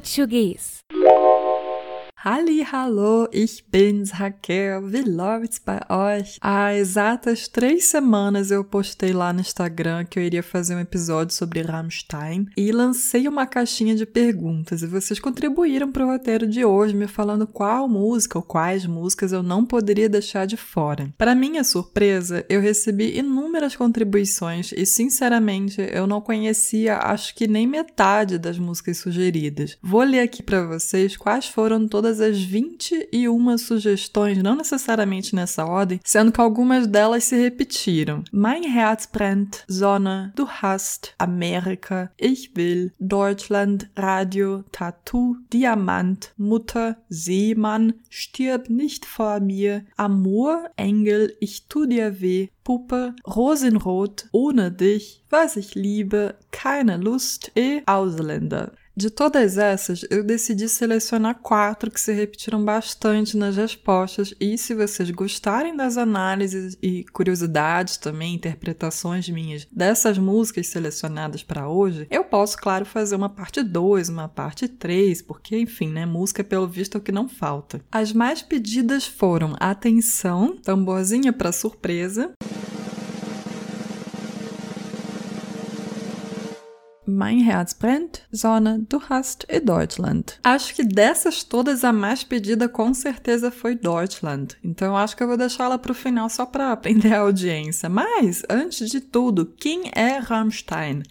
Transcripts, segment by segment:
Português. Halli, hallo, ich bin's, Raquel. Wie läuft's bei euch? Há exatas três semanas eu postei lá no Instagram que eu iria fazer um episódio sobre Rammstein e lancei uma caixinha de perguntas e vocês contribuíram para o roteiro de hoje me falando qual música ou quais músicas eu não poderia deixar de fora. Para minha surpresa, eu recebi inúmeras contribuições e sinceramente eu não conhecia acho que nem metade das músicas sugeridas. Vou ler aqui para vocês quais foram todas todas as 21 sugestões, não necessariamente nessa ordem, sendo que algumas delas se repetiram. Mein Herz brennt, Sonne, Du hast, América, Ich will, Deutschland, Radio, Tattoo, Diamant, Mutter, Seemann, Stirb nicht vor mir, Amor, Engel, Ich tu dir weh, Puppe, Rosenrot, Ohne dich, Was ich liebe, Keine Lust e Ausländer. De todas essas, eu decidi selecionar quatro que se repetiram bastante nas respostas, e se vocês gostarem das análises e curiosidades também, interpretações minhas dessas músicas selecionadas para hoje, eu posso, claro, fazer uma parte 2, uma parte 3, porque, enfim, né, música pelo visto é o que não falta. As mais pedidas foram Atenção, Tamborzinha para Surpresa. Mein Herz brennt, Sonne, Du hast e Deutschland. Acho que dessas todas a mais pedida com certeza foi Deutschland. Então acho que eu vou deixá-la para o final só para aprender a audiência. Mas, antes de tudo, quem é Rammstein?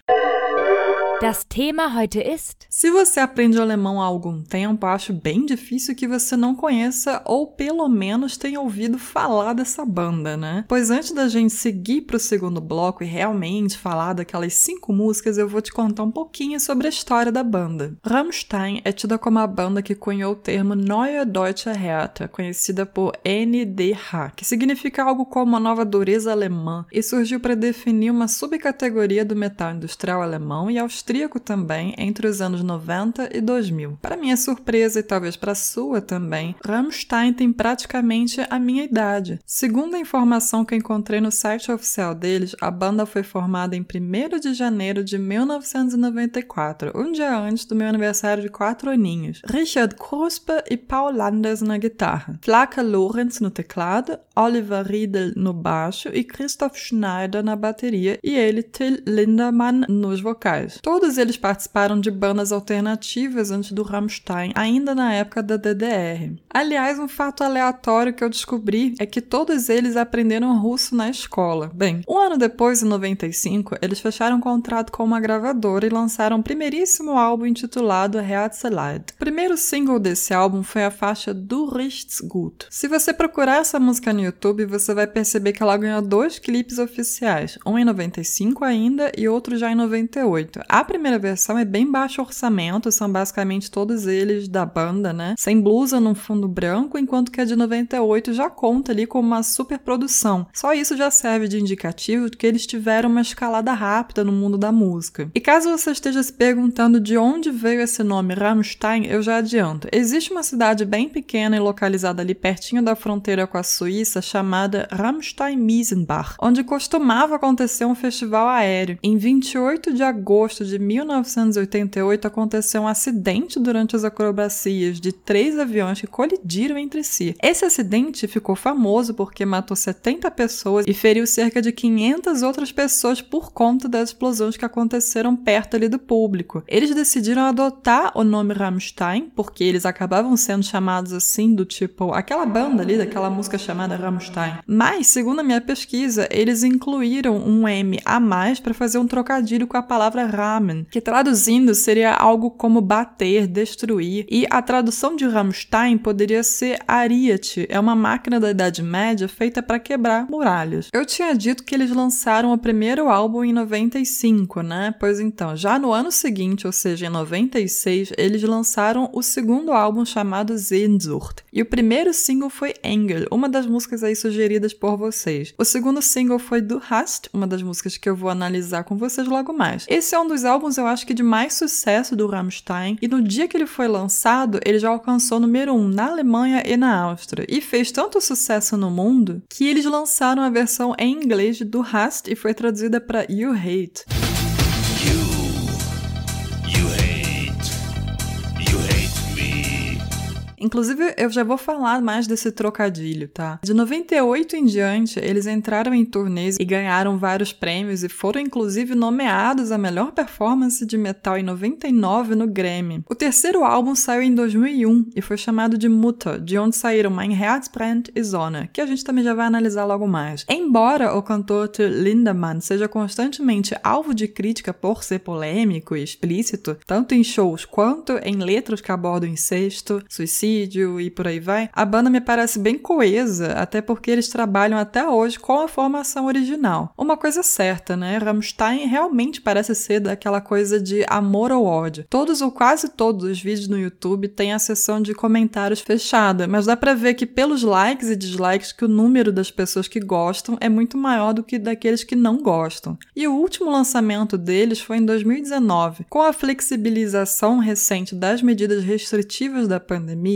Das Thema heute ist. Se você aprende alemão há algum tempo, acho bem difícil que você não conheça ou pelo menos tenha ouvido falar dessa banda, né? Pois antes da gente seguir para o segundo bloco e realmente falar daquelas cinco músicas, eu vou te contar um pouquinho sobre a história da banda. Rammstein é tida como a banda que cunhou o termo Neue Deutsche Härte, conhecida por NDH, que significa algo como a nova dureza alemã, e surgiu para definir uma subcategoria do metal industrial alemão e austríaco austríaco também entre os anos 90 e 2000. Para minha surpresa e talvez para sua também, Rammstein tem praticamente a minha idade. Segundo a informação que encontrei no site oficial deles, a banda foi formada em 1 de janeiro de 1994, um dia antes do meu aniversário de 4 aninhos. Richard Kruspe e Paul Landers na guitarra, Flaka Lorenz no teclado, Oliver Riedel no baixo e Christoph Schneider na bateria e ele, Till Lindemann, nos vocais. Todos eles participaram de bandas alternativas antes do Rammstein, ainda na época da DDR. Aliás, um fato aleatório que eu descobri é que todos eles aprenderam russo na escola. Bem, um ano depois, em 95, eles fecharam um contrato com uma gravadora e lançaram o um primeiríssimo álbum intitulado Herzeleid. O primeiro single desse álbum foi a faixa Richts Gut. Se você procurar essa música no YouTube, você vai perceber que ela ganhou dois clipes oficiais, um em 95 ainda e outro já em 98. A primeira versão é bem baixo orçamento, são basicamente todos eles da banda, né? Sem blusa num fundo branco, enquanto que a de 98 já conta ali com uma super produção. Só isso já serve de indicativo de que eles tiveram uma escalada rápida no mundo da música. E caso você esteja se perguntando de onde veio esse nome Rammstein, eu já adianto. Existe uma cidade bem pequena e localizada ali pertinho da fronteira com a Suíça chamada Rammstein-Miesenbach, onde costumava acontecer um festival aéreo. Em 28 de agosto de 1988 aconteceu um acidente durante as acrobacias de três aviões que colidiram entre si. Esse acidente ficou famoso porque matou 70 pessoas e feriu cerca de 500 outras pessoas por conta das explosões que aconteceram perto ali do público. Eles decidiram adotar o nome Rammstein porque eles acabavam sendo chamados assim do tipo aquela banda ali daquela música chamada Rammstein. Mas, segundo a minha pesquisa, eles incluíram um M a mais para fazer um trocadilho com a palavra Ram que traduzindo seria algo como bater, destruir, e a tradução de Rammstein poderia ser Ariete, é uma máquina da Idade Média feita para quebrar muralhas. Eu tinha dito que eles lançaram o primeiro álbum em 95, né? Pois então, já no ano seguinte, ou seja, em 96, eles lançaram o segundo álbum chamado Sehnsucht. E o primeiro single foi Engel, uma das músicas aí sugeridas por vocês. O segundo single foi Du Hast, uma das músicas que eu vou analisar com vocês logo mais. Esse é um dos álbuns eu acho que de mais sucesso do Rammstein, e no dia que ele foi lançado, ele já alcançou número 1 um na Alemanha e na Áustria, e fez tanto sucesso no mundo que eles lançaram a versão em inglês do Hast e foi traduzida para You Hate. Inclusive, eu já vou falar mais desse trocadilho, tá? De 98 em diante, eles entraram em turnês e ganharam vários prêmios e foram inclusive nomeados a melhor performance de metal em 99 no Grammy. O terceiro álbum saiu em 2001 e foi chamado de Mutter, de onde saíram Mein Herz brennt e Zona, que a gente também já vai analisar logo mais. Embora o cantor Till Lindemann seja constantemente alvo de crítica por ser polêmico e explícito, tanto em shows quanto em letras que abordam incesto, suicídio e por aí vai, a banda me parece bem coesa, até porque eles trabalham até hoje com a formação original. Uma coisa certa, né? Rammstein realmente parece ser daquela coisa de amor ou ódio. Todos ou quase todos os vídeos no YouTube têm a seção de comentários fechada, mas dá pra ver que pelos likes e dislikes que o número das pessoas que gostam é muito maior do que daqueles que não gostam. E o último lançamento deles foi em 2019. Com a flexibilização recente das medidas restritivas da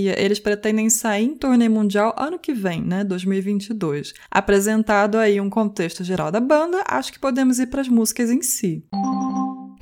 pandemia, eles pretendem sair em turnê mundial ano que vem, né, 2022. Apresentado aí um contexto geral da banda, acho que podemos ir para as músicas em si.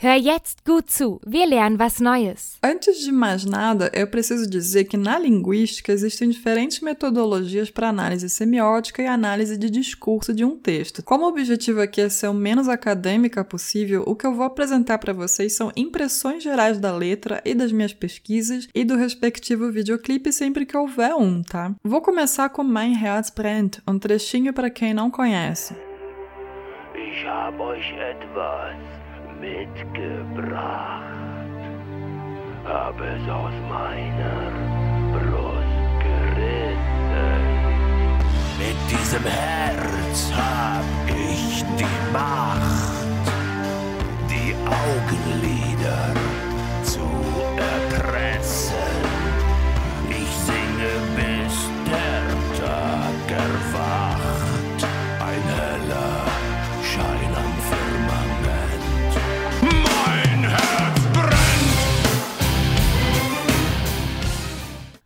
Hör jetzt gut zu, wir lernen was Neues. Antes de mais nada, eu preciso dizer que na linguística existem diferentes metodologias para análise semiótica e análise de discurso de um texto. Como o objetivo aqui é ser o menos acadêmica possível, o que eu vou apresentar para vocês são impressões gerais da letra e das minhas pesquisas e do respectivo videoclipe sempre que houver um, tá? Vou começar com Mein Herz brennt, um trechinho para quem não conhece. Ich hab euch etwas mitgebracht. Hab es aus meiner Brust gerissen. Mit diesem Herz hab ich die Macht,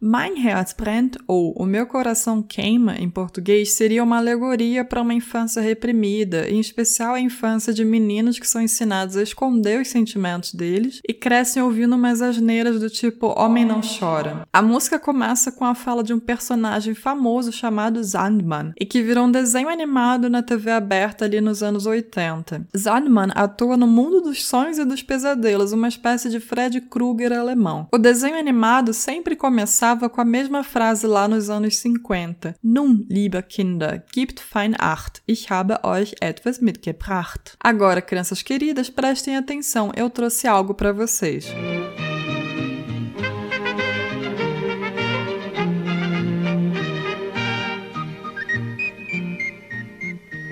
Mein Herz brennt, ou O Meu Coração Queima, em português, seria uma alegoria para uma infância reprimida, em especial a infância de meninos que são ensinados a esconder os sentimentos deles e crescem ouvindo umas asneiras do tipo Homem Não Chora. A música começa com a fala de um personagem famoso chamado Sandman, e que virou um desenho animado na TV aberta ali nos anos 80. Sandman atua no mundo dos sonhos e dos pesadelos, uma espécie de Fred Krueger alemão. O desenho animado sempre começava com a mesma frase lá nos anos 50. Nun, liebe Kinder, gibt fein Acht, ich habe euch etwas mitgebracht. Agora, crianças queridas, prestem atenção, eu trouxe algo para vocês.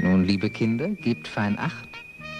Nun, liebe Kinder, gebt fein Acht.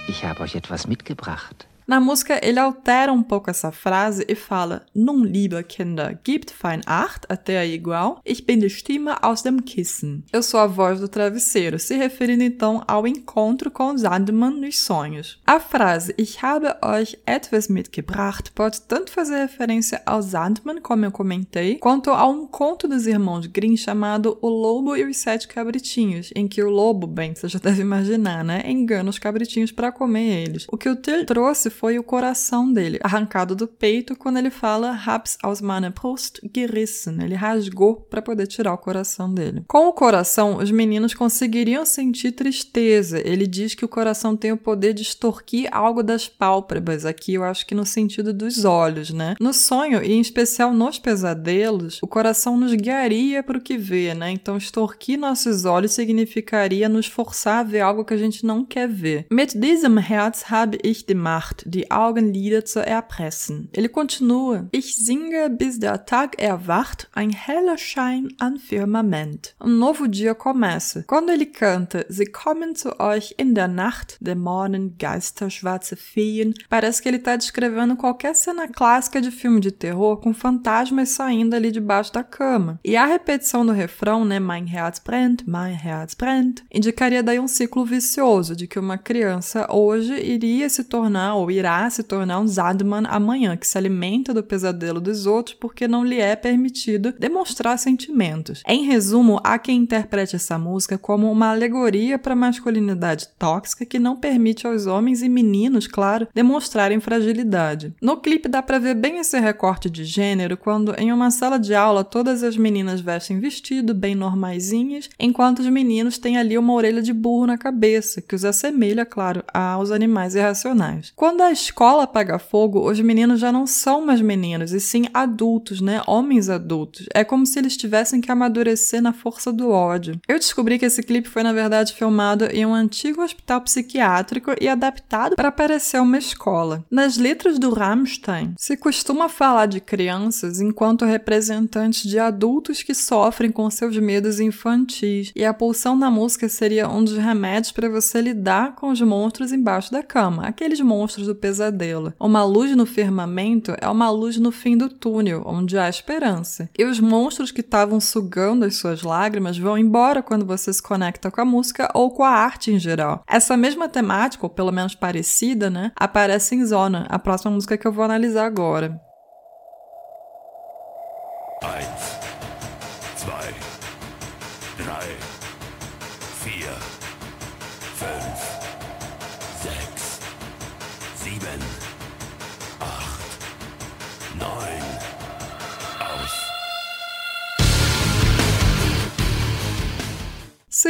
Ich habe euch etwas mitgebracht. Na música, ele altera um pouco essa frase e fala: Nun, liebe Kinder, gibt fein Acht, até aí igual, ich bin die Stimme aus dem Kissen. Eu sou a voz do travesseiro, se referindo então ao encontro com Sandman nos sonhos. A frase Ich habe euch etwas mitgebracht pode tanto fazer referência ao Sandman, como eu comentei, quanto a um conto dos irmãos Grimm chamado O Lobo e os Sete Cabritinhos, em que o lobo, bem, você já deve imaginar, né, engana os cabritinhos para comer eles. O que o Till trouxe foi o coração dele, arrancado do peito quando ele fala Hab's aus meiner Brust gerissen. Ele rasgou para poder tirar o coração dele. Com o coração, os meninos conseguiriam sentir tristeza. Ele diz que o coração tem o poder de extorquir algo das pálpebras. Aqui eu acho que no sentido dos olhos, né? No sonho, e em especial nos pesadelos, o coração nos guiaria para o que vê, né? Então, extorquir nossos olhos significaria nos forçar a ver algo que a gente não quer ver. Mit diesem Herz habe ich die Macht, die Augenlider zu erpressen. Ele continua: Ich singe, bis der Tag erwacht, ein heller Schein am Firmament. Um novo dia começa. Quando ele canta Sie kommen zu euch in der Nacht, Dämonen, Geister, schwarze Feen, parece que ele está descrevendo qualquer cena clássica de filme de terror com fantasmas saindo ali debaixo da cama. E a repetição do refrão, né, Mein Herz brennt, Mein Herz brennt, indicaria daí um ciclo vicioso de que uma criança hoje iria se tornar ou irá se tornar um Zadman amanhã, que se alimenta do pesadelo dos outros porque não lhe é permitido demonstrar sentimentos. Em resumo, há quem interprete essa música como uma alegoria para a masculinidade tóxica que não permite aos homens e meninos, claro, demonstrarem fragilidade. No clipe dá para ver bem esse recorte de gênero quando em uma sala de aula todas as meninas vestem vestido bem normaisinhas, enquanto os meninos têm ali uma orelha de burro na cabeça, que os assemelha, claro, aos animais irracionais. Quando a escola pega fogo, os meninos já não são mais meninos, e sim adultos, né? Homens adultos. É como se eles tivessem que amadurecer na força do ódio. Eu descobri que esse clipe foi, na verdade, filmado em um antigo hospital psiquiátrico e adaptado para parecer uma escola. Nas letras do Rammstein, se costuma falar de crianças enquanto representantes de adultos que sofrem com seus medos infantis, e a pulsão da música seria um dos remédios para você lidar com os monstros embaixo da cama, aqueles monstros do pesadelo. Uma luz no firmamento é uma luz no fim do túnel, onde há esperança. E os monstros que estavam sugando as suas lágrimas vão embora quando você se conecta com a música ou com a arte em geral. Essa mesma temática, ou pelo menos parecida, né, aparece em Zona, a próxima música que eu vou analisar agora.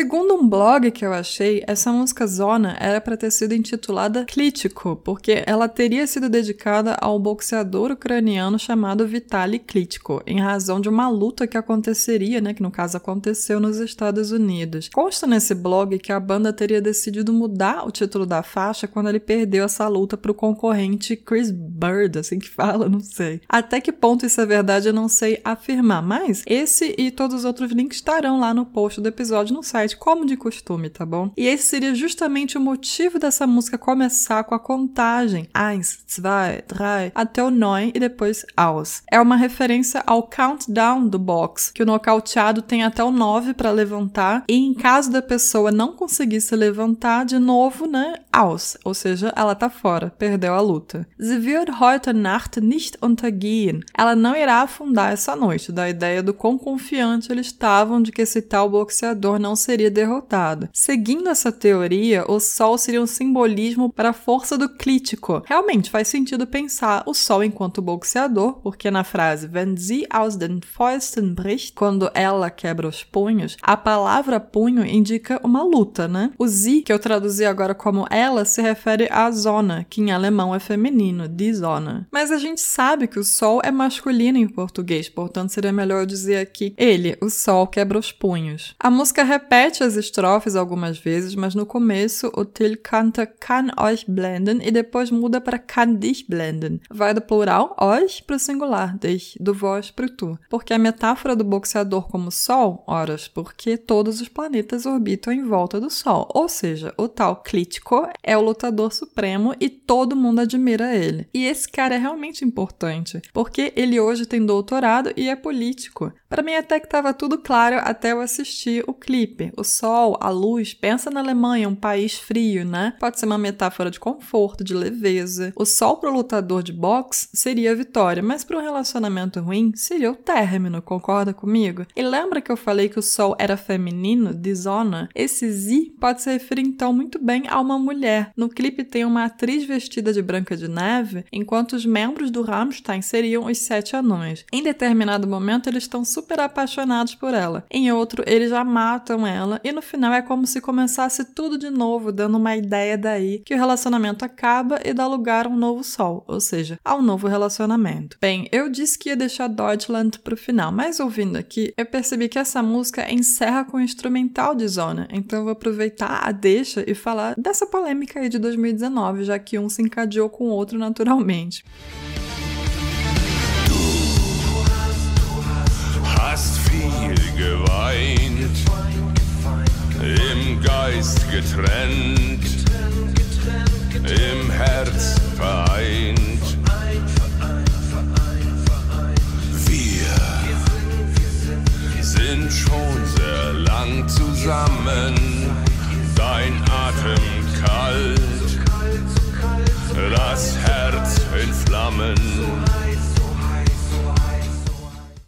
Segundo um blog que eu achei, essa música Zona era para ter sido intitulada Klitschko, porque ela teria sido dedicada ao boxeador ucraniano chamado Vitaly Klitschko, em razão de uma luta que aconteceria, né, que no caso aconteceu nos Estados Unidos. Consta nesse blog que a banda teria decidido mudar o título da faixa quando ele perdeu essa luta para o concorrente Chris Bird, assim que fala, não sei. Até que ponto isso é verdade eu não sei afirmar, mas esse e todos os outros links estarão lá no post do episódio no site como de costume, tá bom? E esse seria justamente o motivo dessa música começar com a contagem. Eins, zwei, drei, até o nine e depois aus. É uma referência ao countdown do box, que o nocauteado tem até o 9 para levantar, e em caso da pessoa não conseguir se levantar, de novo, né, aus, ou seja, ela tá fora, perdeu a luta. Sie wird heute Nacht nicht untergehen. Ela não irá afundar essa noite, da ideia do quão confiante eles estavam de que esse tal boxeador não seria derrotado. Seguindo essa teoria, o Sol seria um simbolismo para a força do clítico. Realmente faz sentido pensar o Sol enquanto boxeador, porque na frase Wenn sie aus den Fäusten bricht, quando ela quebra os punhos, a palavra punho indica uma luta, né? O sie, que eu traduzi agora como ela, se refere à zona, que em alemão é feminino, die Zona. Mas a gente sabe que o Sol é masculino em português, portanto seria melhor dizer aqui ele, o Sol, quebra os punhos. A música repete as estrofes algumas vezes, mas no começo o Till canta kann euch blenden e depois muda para kann dich blenden. Vai do plural euch para o singular, dich, do vós para o tu. Porque a metáfora do boxeador como Sol, horas, porque todos os planetas orbitam em volta do Sol. Ou seja, o tal Klitschko é o lutador supremo e todo mundo admira ele. E esse cara é realmente importante, porque ele hoje tem doutorado e é político. Para mim até que estava tudo claro até eu assistir o clipe. O sol, a luz, pensa na Alemanha, um país frio, né? Pode ser uma metáfora de conforto, de leveza. O sol para o lutador de boxe seria a vitória, mas para um relacionamento ruim seria o término, concorda comigo? E lembra que eu falei que o sol era feminino, de zona? Esse Z pode se referir então muito bem a uma mulher. No clipe tem uma atriz vestida de branca de neve, enquanto os membros do Rammstein seriam os sete anões. Em determinado momento eles estão super super apaixonados por ela. Em outro, eles já matam ela e no final é como se começasse tudo de novo, dando uma ideia daí que o relacionamento acaba e dá lugar a um novo sol, ou seja, a um novo relacionamento. Bem, eu disse que ia deixar Deutschland pro final, mas ouvindo aqui, eu percebi que essa música encerra com o instrumental de Zona, então eu vou aproveitar a deixa e falar dessa polêmica aí de 2019, já que um se encadeou com o outro naturalmente. Hast viel geweint, im Geist getrennt, im Herz vereint. Wir sind schon sehr lang zusammen,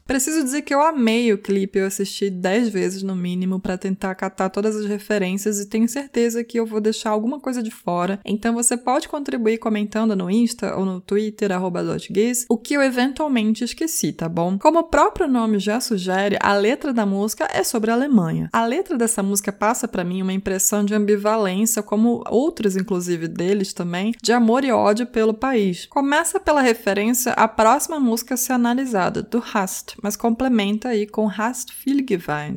Preciso dizer que eu amei o clipe, eu assisti 10 vezes no mínimo para tentar catar todas as referências e tenho certeza que eu vou deixar alguma coisa de fora. Então você pode contribuir comentando no Insta ou no Twitter @dotgiz o que eu eventualmente esqueci, tá bom? Como o próprio nome já sugere, a letra da música é sobre a Alemanha. A letra dessa música passa para mim uma impressão de ambivalência, como outros inclusive deles também, de amor e ódio pelo país. Começa pela referência à próxima música a ser analisada, do Hast mas complementa aí com Hast viel.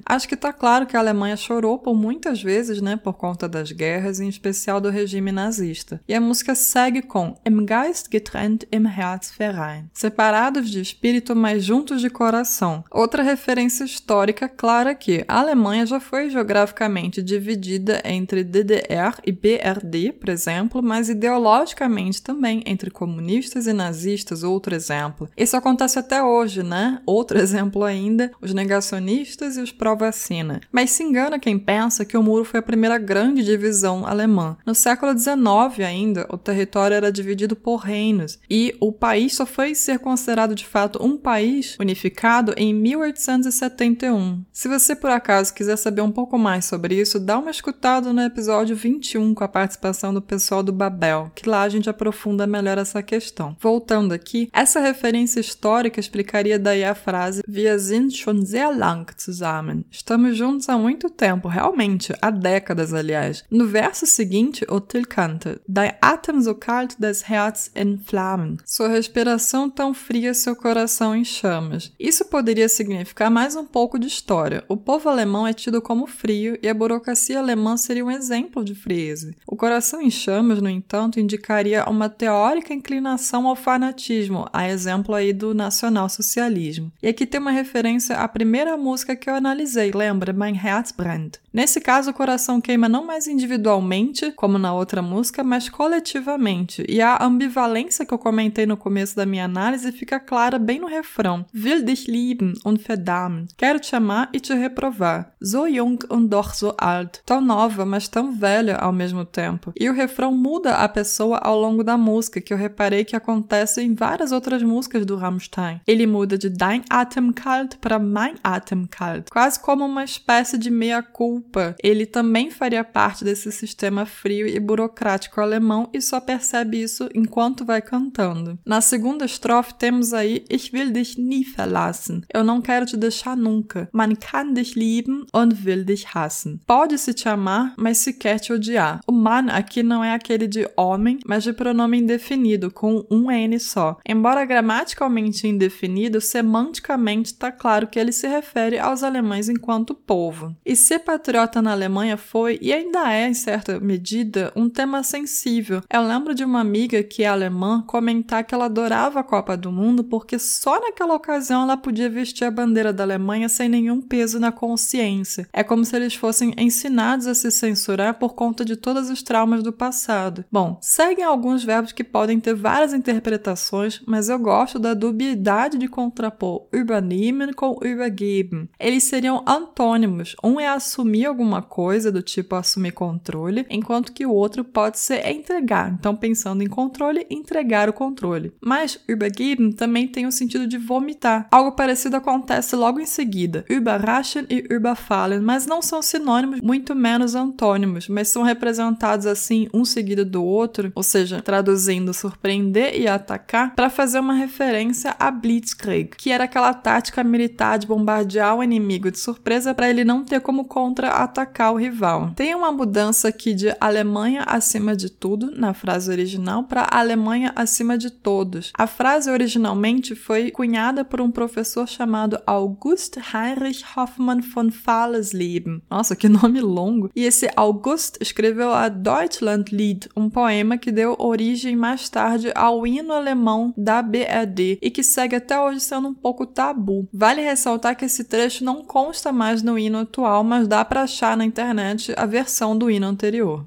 Acho que tá claro que a Alemanha chorou por muitas vezes, né, por conta das guerras, em especial do regime nazista. E a música segue com Im Geist getrennt, im Herz vereint. Separados de espírito, mas juntos de coração. Outra referência histórica clara que a Alemanha já foi geograficamente dividida entre DDR e BRD, por exemplo, mas ideologicamente também entre comunistas e nazistas, outro exemplo. Isso acontece até hoje, né? Outro outro exemplo ainda, os negacionistas e os pró-vacina. Mas se engana quem pensa que o muro foi a primeira grande divisão alemã. No século XIX ainda, o território era dividido por reinos e o país só foi ser considerado de fato um país unificado em 1871. Se você por acaso quiser saber um pouco mais sobre isso, dá uma escutada no episódio 21 com a participação do pessoal do Babel, que lá a gente aprofunda melhor essa questão. Voltando aqui, essa referência histórica explicaria daí a frase frase Wir sind schon sehr lang zusammen. Estamos juntos há muito tempo, realmente, há décadas, aliás. No verso seguinte, o Till canta Dein Atem so kalt, das Herz in Flammen. Sua respiração tão fria, seu coração em chamas. Isso poderia significar mais um pouco de história. O povo alemão é tido como frio e a burocracia alemã seria um exemplo de frieza. O coração em chamas, no entanto, indicaria uma teórica inclinação ao fanatismo, a exemplo aí do nacionalsocialismo. E aqui tem uma referência à primeira música que eu analisei, lembra? Mein Herz brennt. Nesse caso, o coração queima não mais individualmente, como na outra música, mas coletivamente. E a ambivalência que eu comentei no começo da minha análise fica clara bem no refrão. Will dich lieben und verdammen. Quero te amar e te reprovar. So jung und doch so alt. Tão nova, mas tão velha ao mesmo tempo. E o refrão muda a pessoa ao longo da música, que eu reparei que acontece em várias outras músicas do Rammstein. Ele muda de Dein Atem kalt para Mein Atem kalt, quase como uma espécie de meia-culpa. Ele também faria parte desse sistema frio e burocrático alemão e só percebe isso enquanto vai cantando. Na segunda estrofe temos aí Ich will dich nie verlassen. Eu não quero te deixar nunca. Man kann dich lieben und will dich hassen. Pode-se te amar, mas se quer te odiar. O man aqui não é aquele de homem, mas de pronome indefinido, com um N só. Embora gramaticalmente indefinido, semanticamente Politicamente está claro que ele se refere aos alemães enquanto povo. E ser patriota na Alemanha foi, e ainda é, em certa medida, um tema sensível. Eu lembro de uma amiga que é alemã comentar que ela adorava a Copa do Mundo porque só naquela ocasião ela podia vestir a bandeira da Alemanha sem nenhum peso na consciência. É como se eles fossem ensinados a se censurar por conta de todos os traumas do passado. Bom, seguem alguns verbos que podem ter várias interpretações, mas eu gosto da dubiedade de contrapor übernehmen com übergeben. Eles seriam antônimos. Um é assumir alguma coisa, do tipo assumir controle, enquanto que o outro pode ser entregar. Então, pensando em controle, entregar o controle. Mas übergeben também tem o sentido de vomitar. Algo parecido acontece logo em seguida. Überraschen e überfallen, mas não são sinônimos, muito menos antônimos, mas são representados assim, um seguido do outro, ou seja, traduzindo surpreender e atacar, para fazer uma referência a Blitzkrieg, que era aquela tática militar de bombardear o inimigo de surpresa para ele não ter como contra-atacar o rival. Tem uma mudança aqui de Alemanha acima de tudo, na frase original, para Alemanha acima de todos. A frase originalmente foi cunhada por um professor chamado August Heinrich Hoffmann von Fallersleben. Nossa, que nome longo! E esse August escreveu a Deutschlandlied, um poema que deu origem mais tarde ao hino alemão da BRD e que segue até hoje sendo um pouco tabu. Vale ressaltar que esse trecho não consta mais no hino atual, mas dá para achar na internet a versão do hino anterior.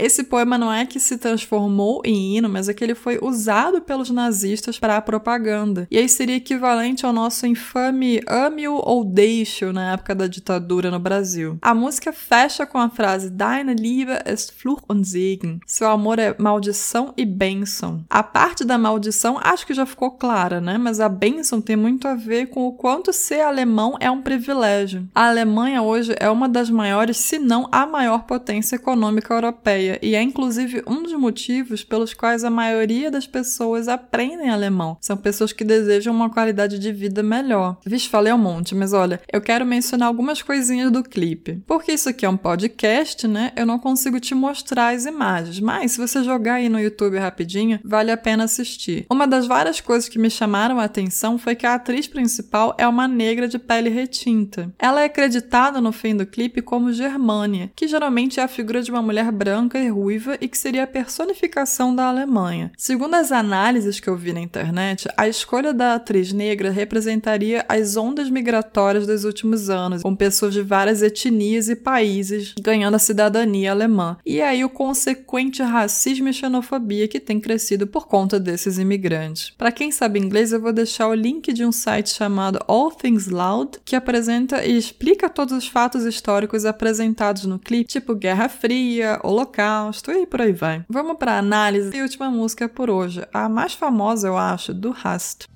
Esse poema não é que se transformou em hino, mas é que ele foi usado pelos nazistas para a propaganda. E aí seria equivalente ao nosso infame ame-o ou deixe-o na época da ditadura no Brasil. A música fecha com a frase Deine Liebe ist Fluch und Segen. Seu amor é maldição e bênção. A parte da maldição acho que já ficou clara, né? Mas a bênção tem muito a ver com o quanto ser alemão é um privilégio. A Alemanha hoje é uma das maiores, se não a maior potência econômica europeia e é inclusive um dos motivos pelos quais a maioria das pessoas aprendem alemão. São pessoas que desejam uma qualidade de vida melhor. Vixe, falei um monte, mas olha, eu quero mencionar algumas coisinhas do clipe. Porque isso aqui é um podcast, né? Eu não consigo te mostrar as imagens, mas se você jogar aí no YouTube rapidinho, vale a pena assistir. Uma das várias coisas que me chamaram a atenção foi que a atriz principal é uma negra de pele retinta. Ela é acreditada no fim do clipe como Germânia, que geralmente é a figura de uma mulher branca e ruiva e que seria a personificação da Alemanha. Segundo as análises que eu vi na internet, a escolha da atriz negra representaria as ondas migratórias dos últimos anos, com pessoas de várias etnias e países ganhando a cidadania alemã, e aí o consequente racismo e xenofobia que tem crescido por conta desses imigrantes. Para quem sabe inglês, eu vou deixar o link de um site chamado All Things Loud, que apresenta e explica todos os fatos históricos apresentados no clipe, tipo Guerra Fria, Holocausto e por aí vai. Vamos para análise e última música por hoje, a mais famosa, eu acho, do Rust.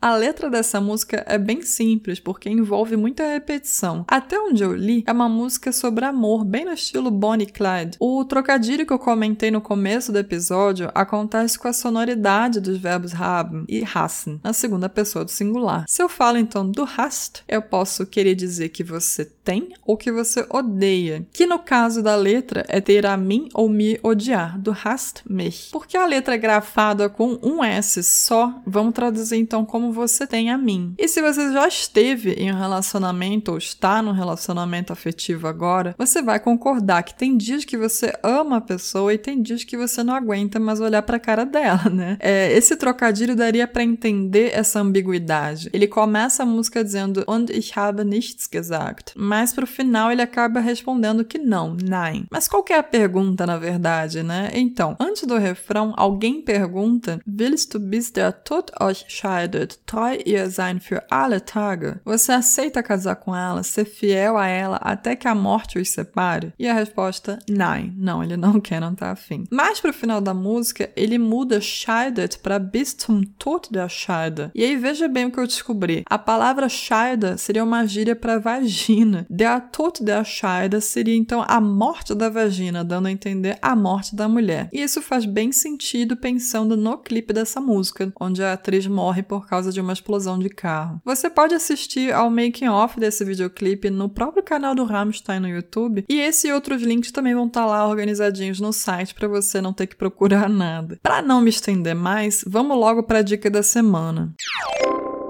A letra dessa música é bem simples, porque envolve muita repetição. Até onde eu li, é uma música sobre amor, bem no estilo Bonnie Clyde. O trocadilho que eu comentei no começo do episódio acontece com a sonoridade dos verbos haben e hassen, na segunda pessoa do singular. Se eu falo então do hast, eu posso querer dizer que você tem ou que você odeia, que no caso da letra é ter a mim ou me odiar, do hast mich. Porque a letra é grafada com um S só, vamos traduzir então como você tem a mim. E se você já esteve em um relacionamento ou está num relacionamento afetivo agora, você vai concordar que tem dias que você ama a pessoa e tem dias que você não aguenta mais olhar para a cara dela, né? É, esse trocadilho daria para entender essa ambiguidade. Ele começa a música dizendo Und ich habe nichts gesagt, mas pro final ele acaba respondendo que não, nein. Mas qual que é a pergunta na verdade, né? Então, antes do refrão, alguém pergunta: Willst du bis der Tod euch scheidet treu ihr für alle Tage? Você aceita casar com ela, ser fiel a ela até que a morte os separe? E a resposta, nein. Não, ele não quer, não tá afim. Mas pro final da música, ele muda scheidet para bis zum Tod der Scheide. E aí veja bem o que eu descobri. A palavra Scheide seria uma gíria para vagina. Der Tod der Scheide seria então a morte da vagina, dando a entender a morte da mulher. E isso faz bem sentido pensando no clipe dessa música, onde a atriz morre por causa de uma explosão de carro. Você pode assistir ao making off desse videoclipe no próprio canal do Rammstein no YouTube, e esse e outros links também vão estar lá organizadinhos no site para você não ter que procurar nada. Para não me estender mais, vamos logo para a dica da semana.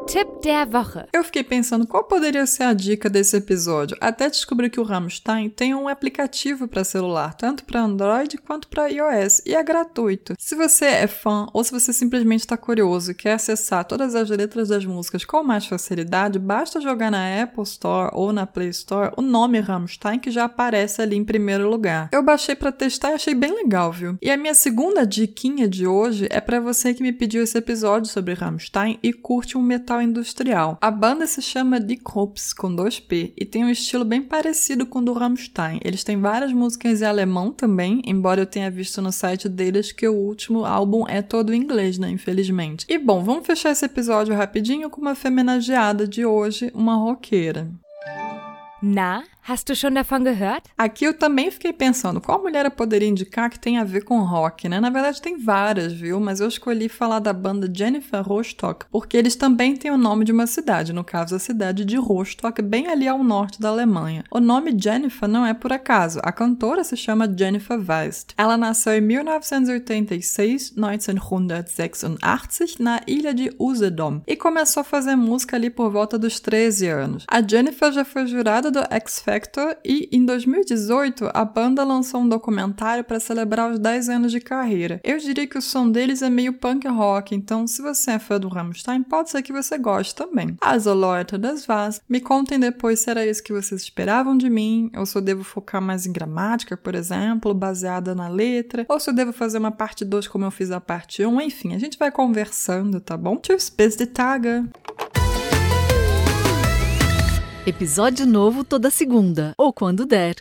Tipp der Woche. Eu fiquei pensando qual poderia ser a dica desse episódio, até descobri que o Rammstein tem um aplicativo para celular, tanto para Android quanto para iOS, e é gratuito. Se você é fã ou se você simplesmente está curioso e quer acessar todas as letras das músicas com mais facilidade, basta jogar na Apple Store ou na Play Store o nome Rammstein que já aparece ali em primeiro lugar. Eu baixei para testar e achei bem legal, viu? E a minha segunda diquinha de hoje é para você que me pediu esse episódio sobre Rammstein e curte um metal industrial. A banda se chama Die Krups, com dois P, e tem um estilo bem parecido com o do Rammstein. Eles têm várias músicas em alemão também, embora eu tenha visto no site deles que o último álbum é todo em inglês, né, infelizmente. E bom, vamos fechar esse episódio rapidinho com uma femenageada de hoje, uma roqueira. Na, hast du schon davon gehört? Aqui eu também fiquei pensando, qual mulher eu poderia indicar que tem a ver com rock, né? Na verdade tem várias, viu? Mas eu escolhi falar da banda Jennifer Rostock, porque eles também têm o nome de uma cidade, no caso a cidade de Rostock, bem ali ao norte da Alemanha. O nome Jennifer não é por acaso, a cantora se chama Jennifer Weist. Ela nasceu em 1986, 1986, na ilha de Usedom, e começou a fazer música ali por volta dos 13 anos. A Jennifer já foi jurada do X Factor e em 2018 a banda lançou um documentário para celebrar os 10 anos de carreira. Eu diria que o som deles é meio punk rock, então se você é fã do Rammstein, pode ser que você goste também. As Leute das Vaz, me contem depois se era isso que vocês esperavam de mim, ou se eu devo focar mais em gramática, por exemplo, baseada na letra, ou se eu devo fazer uma parte 2 como eu fiz a parte 1, enfim, a gente vai conversando, tá bom? Tschüss, bis die Tage! Episódio novo toda segunda, ou quando der.